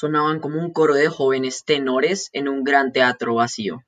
sonaban como un coro de jóvenes tenores en un gran teatro vacío.